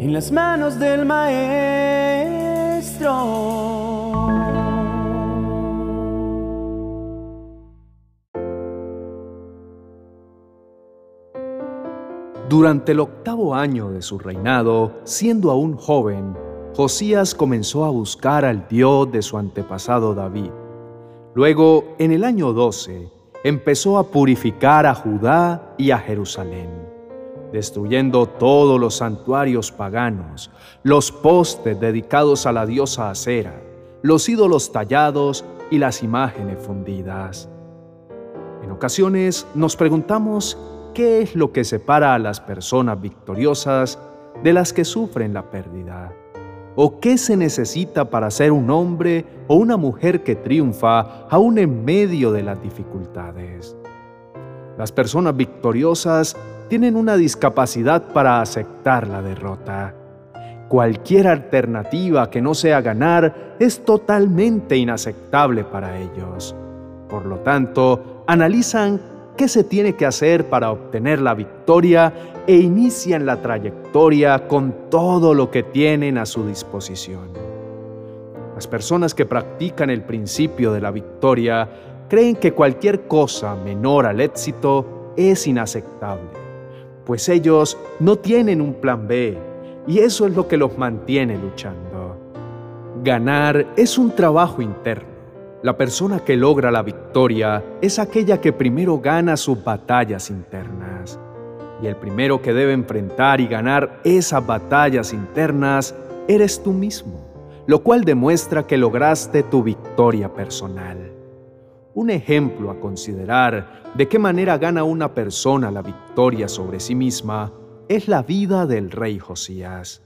en las manos del Maestro. Durante el octavo año de su reinado, siendo aún joven, Josías comenzó a buscar al Dios de su antepasado David. Luego, en el año 12, empezó a purificar a Judá y a Jerusalén, destruyendo todos los santuarios paganos, los postes dedicados a la diosa Acera, los ídolos tallados y las imágenes fundidas. En ocasiones nos preguntamos qué es lo que separa a las personas victoriosas de las que sufren la pérdida. ¿O qué se necesita para ser un hombre o una mujer que triunfa aún en medio de las dificultades? Las personas victoriosas tienen una discapacidad para aceptar la derrota. Cualquier alternativa que no sea ganar es totalmente inaceptable para ellos. Por lo tanto, analizan qué se tiene que hacer para obtener la victoria e inician la trayectoria con todo lo que tienen a su disposición. Las personas que practican el principio de la victoria creen que cualquier cosa menor al éxito es inaceptable, pues ellos no tienen un plan B y eso es lo que los mantiene luchando. Ganar es un trabajo interno la persona que logra la victoria es aquella que primero gana sus batallas internas. Y el primero que debe enfrentar y ganar esas batallas internas eres tú mismo, lo cual demuestra que lograste tu victoria personal. Un ejemplo a considerar de qué manera gana una persona la victoria sobre sí misma es la vida del rey Josías.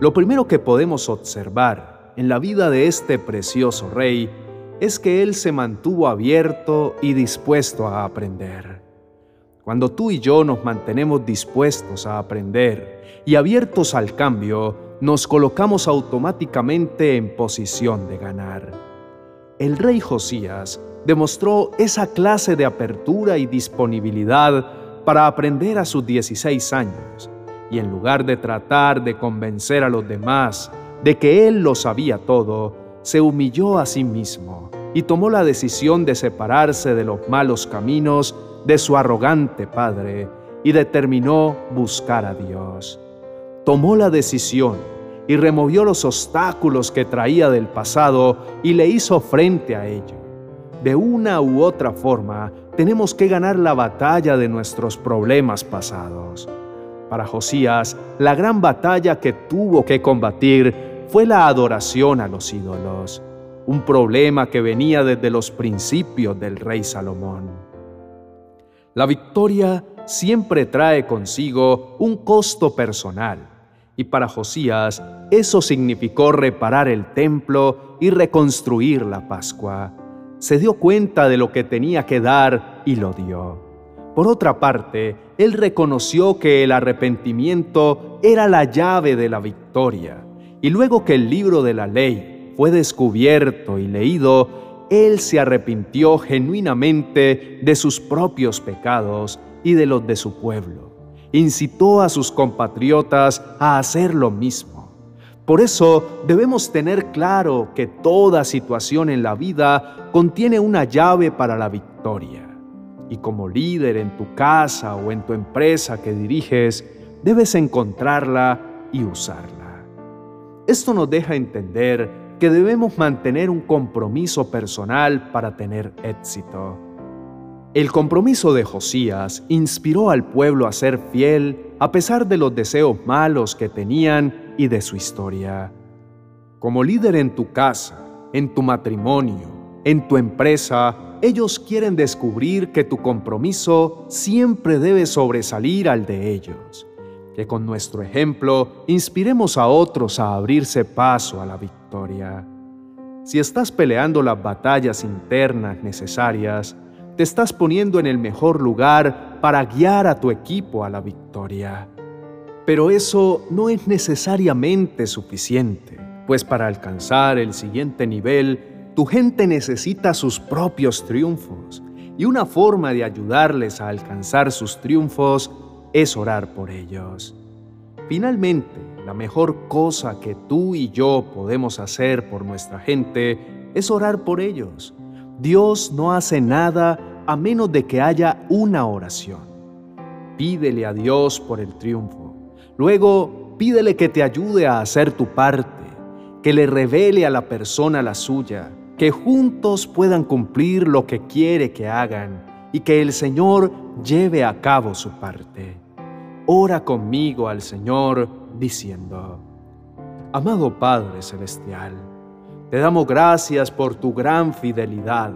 Lo primero que podemos observar en la vida de este precioso rey es que Él se mantuvo abierto y dispuesto a aprender. Cuando tú y yo nos mantenemos dispuestos a aprender y abiertos al cambio, nos colocamos automáticamente en posición de ganar. El rey Josías demostró esa clase de apertura y disponibilidad para aprender a sus 16 años, y en lugar de tratar de convencer a los demás de que él lo sabía todo, se humilló a sí mismo y tomó la decisión de separarse de los malos caminos de su arrogante padre y determinó buscar a Dios. Tomó la decisión y removió los obstáculos que traía del pasado y le hizo frente a ello. De una u otra forma, tenemos que ganar la batalla de nuestros problemas pasados. Para Josías, la gran batalla que tuvo que combatir fue la adoración a los ídolos, un problema que venía desde los principios del rey Salomón. La victoria siempre trae consigo un costo personal, y para Josías eso significó reparar el templo y reconstruir la Pascua. Se dio cuenta de lo que tenía que dar y lo dio. Por otra parte, él reconoció que el arrepentimiento era la llave de la victoria y luego que el libro de la ley fue descubierto y leído, él se arrepintió genuinamente de sus propios pecados y de los de su pueblo. Incitó a sus compatriotas a hacer lo mismo. Por eso debemos tener claro que toda situación en la vida contiene una llave para la victoria. Y como líder en tu casa o en tu empresa que diriges, debes encontrarla y usarla. Esto nos deja entender que debemos mantener un compromiso personal para tener éxito. El compromiso de Josías inspiró al pueblo a ser fiel a pesar de los deseos malos que tenían y de su historia. Como líder en tu casa, en tu matrimonio, en tu empresa, ellos quieren descubrir que tu compromiso siempre debe sobresalir al de ellos que con nuestro ejemplo inspiremos a otros a abrirse paso a la victoria. Si estás peleando las batallas internas necesarias, te estás poniendo en el mejor lugar para guiar a tu equipo a la victoria. Pero eso no es necesariamente suficiente, pues para alcanzar el siguiente nivel, tu gente necesita sus propios triunfos, y una forma de ayudarles a alcanzar sus triunfos es orar por ellos. Finalmente, la mejor cosa que tú y yo podemos hacer por nuestra gente es orar por ellos. Dios no hace nada a menos de que haya una oración. Pídele a Dios por el triunfo. Luego, pídele que te ayude a hacer tu parte, que le revele a la persona la suya, que juntos puedan cumplir lo que quiere que hagan y que el Señor lleve a cabo su parte. Ora conmigo al Señor diciendo, Amado Padre Celestial, te damos gracias por tu gran fidelidad.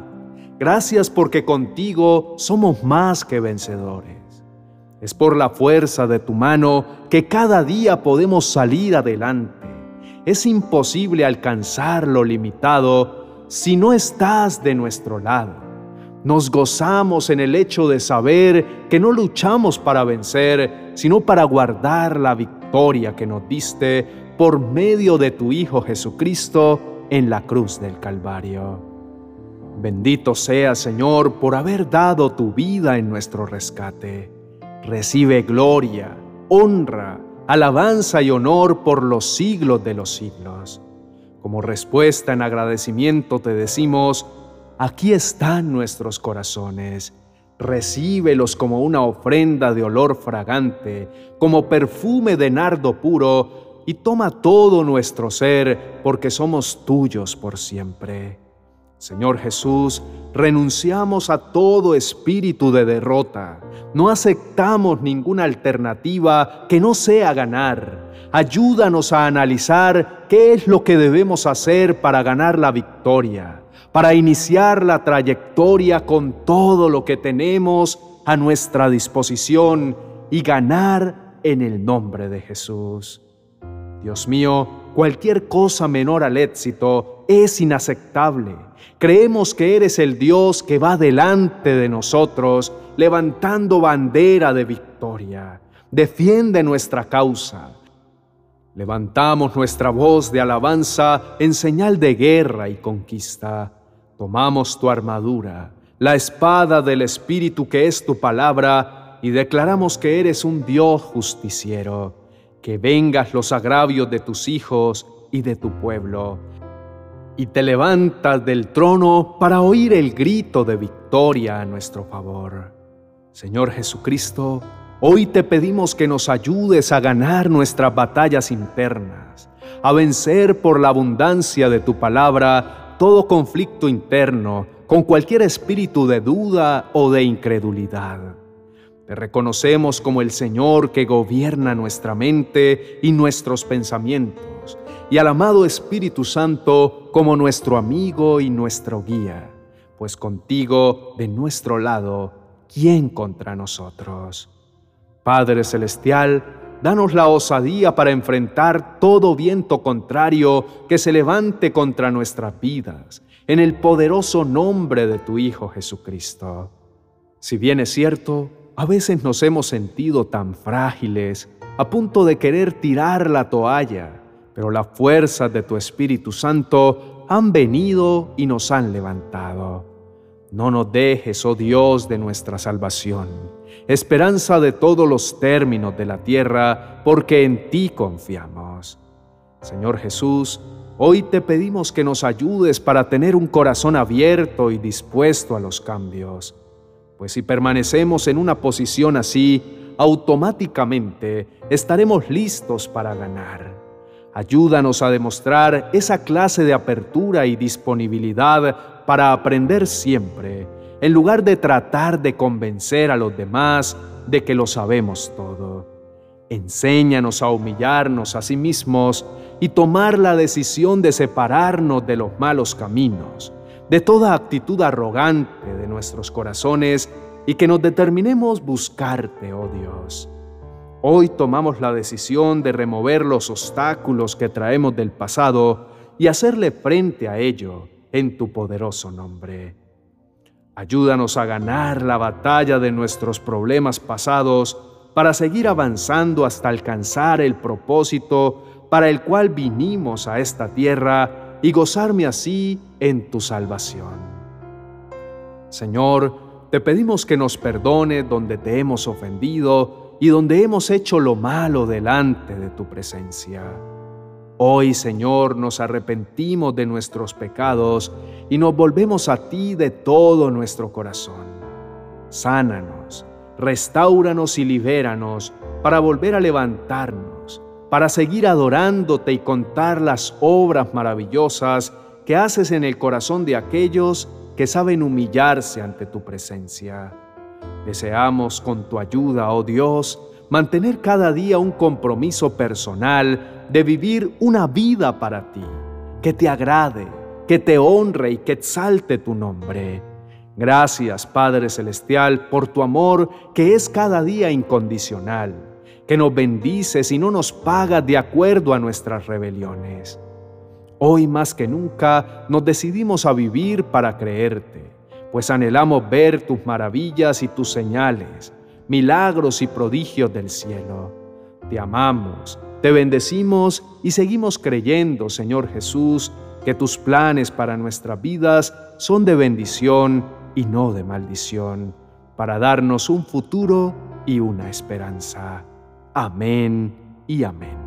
Gracias porque contigo somos más que vencedores. Es por la fuerza de tu mano que cada día podemos salir adelante. Es imposible alcanzar lo limitado si no estás de nuestro lado. Nos gozamos en el hecho de saber que no luchamos para vencer, sino para guardar la victoria que nos diste por medio de tu Hijo Jesucristo en la cruz del Calvario. Bendito sea, Señor, por haber dado tu vida en nuestro rescate. Recibe gloria, honra, alabanza y honor por los siglos de los siglos. Como respuesta en agradecimiento te decimos, aquí están nuestros corazones. Recíbelos como una ofrenda de olor fragante, como perfume de nardo puro, y toma todo nuestro ser, porque somos tuyos por siempre. Señor Jesús, renunciamos a todo espíritu de derrota. No aceptamos ninguna alternativa que no sea ganar. Ayúdanos a analizar qué es lo que debemos hacer para ganar la victoria para iniciar la trayectoria con todo lo que tenemos a nuestra disposición y ganar en el nombre de Jesús. Dios mío, cualquier cosa menor al éxito es inaceptable. Creemos que eres el Dios que va delante de nosotros, levantando bandera de victoria. Defiende nuestra causa. Levantamos nuestra voz de alabanza en señal de guerra y conquista. Tomamos tu armadura, la espada del Espíritu que es tu palabra, y declaramos que eres un Dios justiciero, que vengas los agravios de tus hijos y de tu pueblo, y te levantas del trono para oír el grito de victoria a nuestro favor. Señor Jesucristo, hoy te pedimos que nos ayudes a ganar nuestras batallas internas, a vencer por la abundancia de tu palabra todo conflicto interno con cualquier espíritu de duda o de incredulidad. Te reconocemos como el Señor que gobierna nuestra mente y nuestros pensamientos, y al amado Espíritu Santo como nuestro amigo y nuestro guía, pues contigo, de nuestro lado, ¿quién contra nosotros? Padre Celestial, danos la osadía para enfrentar todo viento contrario que se levante contra nuestras vidas, en el poderoso nombre de tu Hijo Jesucristo. Si bien es cierto, a veces nos hemos sentido tan frágiles, a punto de querer tirar la toalla, pero las fuerzas de tu Espíritu Santo han venido y nos han levantado. No nos dejes, oh Dios, de nuestra salvación, esperanza de todos los términos de la tierra, porque en ti confiamos. Señor Jesús, hoy te pedimos que nos ayudes para tener un corazón abierto y dispuesto a los cambios, pues si permanecemos en una posición así, automáticamente estaremos listos para ganar. Ayúdanos a demostrar esa clase de apertura y disponibilidad para aprender siempre, en lugar de tratar de convencer a los demás de que lo sabemos todo. Enséñanos a humillarnos a sí mismos y tomar la decisión de separarnos de los malos caminos, de toda actitud arrogante de nuestros corazones y que nos determinemos buscarte, oh Dios. Hoy tomamos la decisión de remover los obstáculos que traemos del pasado y hacerle frente a ello en tu poderoso nombre. Ayúdanos a ganar la batalla de nuestros problemas pasados para seguir avanzando hasta alcanzar el propósito para el cual vinimos a esta tierra y gozarme así en tu salvación. Señor, te pedimos que nos perdone donde te hemos ofendido y donde hemos hecho lo malo delante de tu presencia. Hoy, Señor, nos arrepentimos de nuestros pecados y nos volvemos a ti de todo nuestro corazón. Sánanos, restauranos y libéranos para volver a levantarnos, para seguir adorándote y contar las obras maravillosas que haces en el corazón de aquellos que saben humillarse ante tu presencia. Deseamos con tu ayuda, oh Dios, mantener cada día un compromiso personal de vivir una vida para ti, que te agrade, que te honre y que exalte tu nombre. Gracias, Padre Celestial, por tu amor que es cada día incondicional, que nos bendices y no nos pagas de acuerdo a nuestras rebeliones. Hoy más que nunca nos decidimos a vivir para creerte, pues anhelamos ver tus maravillas y tus señales, milagros y prodigios del cielo. Te amamos, te bendecimos y seguimos creyendo, Señor Jesús, que tus planes para nuestras vidas son de bendición y no de maldición, para darnos un futuro y una esperanza. Amén y amén.